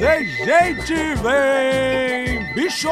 Ei, gente, vem! Bicho!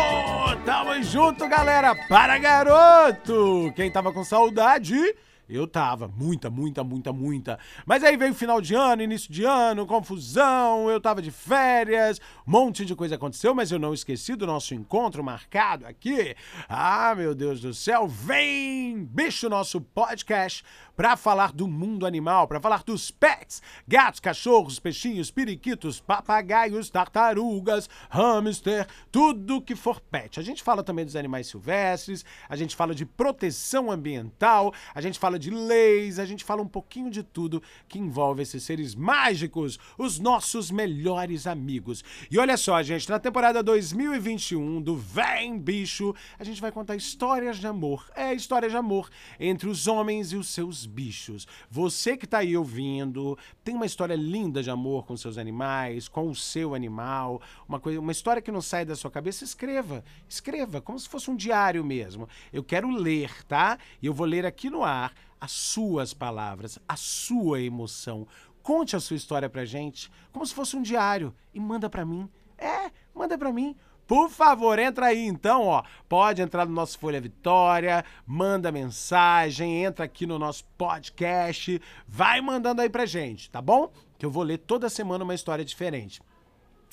Tamo junto, galera! Para, garoto! Quem tava com saudade... Eu tava, muita, muita, muita, muita. Mas aí veio final de ano, início de ano, confusão, eu tava de férias, um monte de coisa aconteceu, mas eu não esqueci do nosso encontro marcado aqui. Ah, meu Deus do céu, vem, bicho, nosso podcast para falar do mundo animal, para falar dos pets, gatos, cachorros, peixinhos, periquitos, papagaios, tartarugas, hamster, tudo que for pet. A gente fala também dos animais silvestres, a gente fala de proteção ambiental, a gente fala de leis, a gente fala um pouquinho de tudo que envolve esses seres mágicos, os nossos melhores amigos. E olha só, gente, na temporada 2021 do Vem Bicho, a gente vai contar histórias de amor. É, histórias de amor entre os homens e os seus bichos. Você que tá aí ouvindo, tem uma história linda de amor com seus animais, com o seu animal, uma coisa, uma história que não sai da sua cabeça, escreva. Escreva, como se fosse um diário mesmo. Eu quero ler, tá? E eu vou ler aqui no ar as suas palavras, a sua emoção. Conte a sua história pra gente, como se fosse um diário, e manda pra mim. É, manda pra mim. Por favor, entra aí então, ó. Pode entrar no nosso Folha Vitória, manda mensagem, entra aqui no nosso podcast, vai mandando aí pra gente, tá bom? Que eu vou ler toda semana uma história diferente.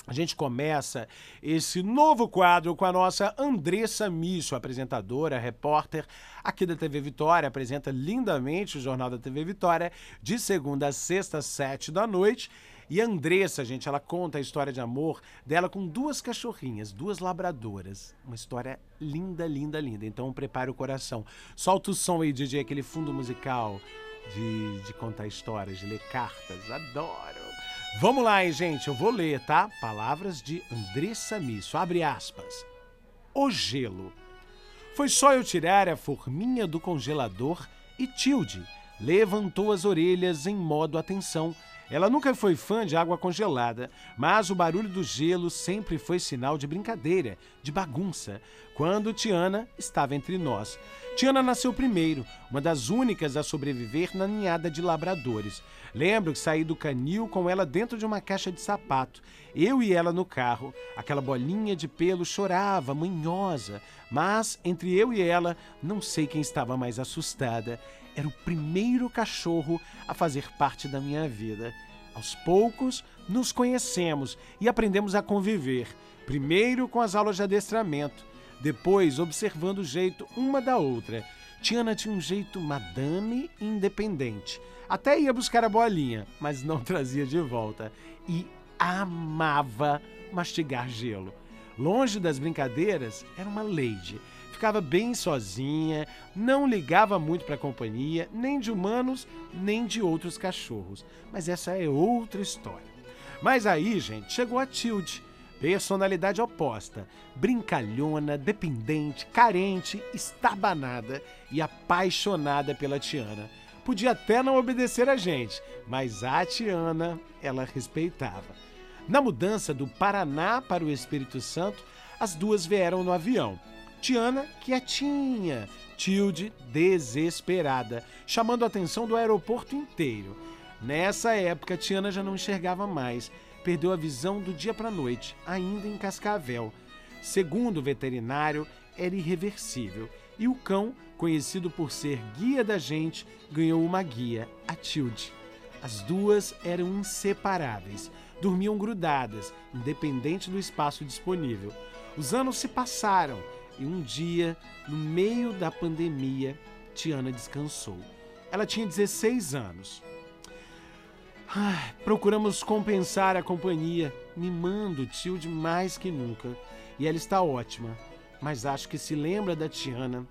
A gente começa esse novo quadro com a nossa Andressa Misso, apresentadora, repórter aqui da TV Vitória, apresenta lindamente o Jornal da TV Vitória de segunda a sexta, sete da noite. E a Andressa, gente, ela conta a história de amor dela com duas cachorrinhas, duas labradoras. Uma história linda, linda, linda. Então prepare o coração. Solta o som aí, DJ, aquele fundo musical de, de contar histórias, de ler cartas. Adoro! Vamos lá, hein, gente? Eu vou ler, tá? Palavras de Andressa Misso. Abre aspas. O gelo. Foi só eu tirar a forminha do congelador e Tilde levantou as orelhas em modo atenção. Ela nunca foi fã de água congelada, mas o barulho do gelo sempre foi sinal de brincadeira, de bagunça, quando Tiana estava entre nós. Tiana nasceu primeiro, uma das únicas a sobreviver na ninhada de labradores. Lembro que saí do canil com ela dentro de uma caixa de sapato, eu e ela no carro. Aquela bolinha de pelo chorava, manhosa, mas entre eu e ela, não sei quem estava mais assustada era o primeiro cachorro a fazer parte da minha vida. Aos poucos, nos conhecemos e aprendemos a conviver. Primeiro com as aulas de adestramento, depois observando o jeito uma da outra. Tiana tinha um jeito madame independente. Até ia buscar a bolinha, mas não trazia de volta. E amava mastigar gelo. Longe das brincadeiras, era uma lady ficava bem sozinha, não ligava muito para a companhia, nem de humanos, nem de outros cachorros. Mas essa é outra história. Mas aí, gente, chegou a Tilde, personalidade oposta, brincalhona, dependente, carente, estabanada e apaixonada pela Tiana. Podia até não obedecer a gente, mas a Tiana ela respeitava. Na mudança do Paraná para o Espírito Santo, as duas vieram no avião. Tiana quietinha, Tilde desesperada, chamando a atenção do aeroporto inteiro. Nessa época, Tiana já não enxergava mais, perdeu a visão do dia para noite, ainda em Cascavel. Segundo o veterinário, era irreversível. E o cão, conhecido por ser guia da gente, ganhou uma guia, a Tilde. As duas eram inseparáveis, dormiam grudadas, independente do espaço disponível. Os anos se passaram e um dia, no meio da pandemia, Tiana descansou. Ela tinha 16 anos. Ai, procuramos compensar a companhia, mimando Tilde mais que nunca. E ela está ótima, mas acho que se lembra da Tiana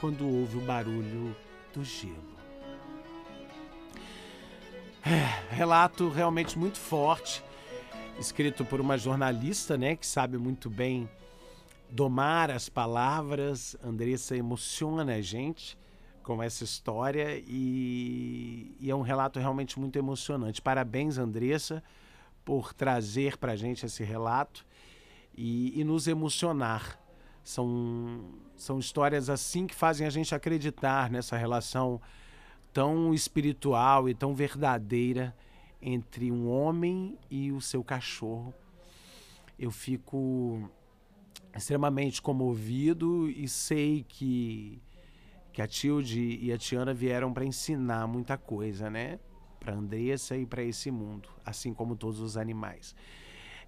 quando ouve o barulho do gelo. É, relato realmente muito forte, escrito por uma jornalista, né, que sabe muito bem domar as palavras. Andressa emociona a gente com essa história e, e é um relato realmente muito emocionante. Parabéns, Andressa, por trazer para a gente esse relato e, e nos emocionar. São, são histórias assim que fazem a gente acreditar nessa relação tão espiritual e tão verdadeira entre um homem e o seu cachorro. Eu fico extremamente comovido e sei que, que a Tilde e a Tiana vieram para ensinar muita coisa, né? Para Andressa e para esse mundo, assim como todos os animais.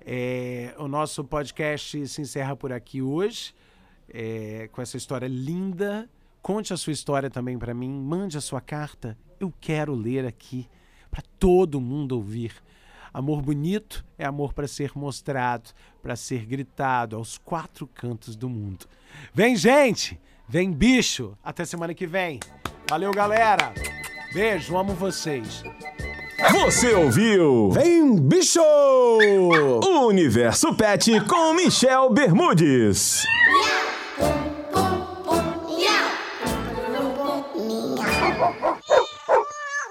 É, o nosso podcast se encerra por aqui hoje, é, com essa história linda. Conte a sua história também para mim, mande a sua carta. Eu quero ler aqui para todo mundo ouvir. Amor bonito é amor para ser mostrado, para ser gritado aos quatro cantos do mundo. Vem, gente! Vem, bicho! Até semana que vem. Valeu, galera! Beijo, amo vocês. Você ouviu? Vem, bicho! O Universo Pet com Michel Bermudes.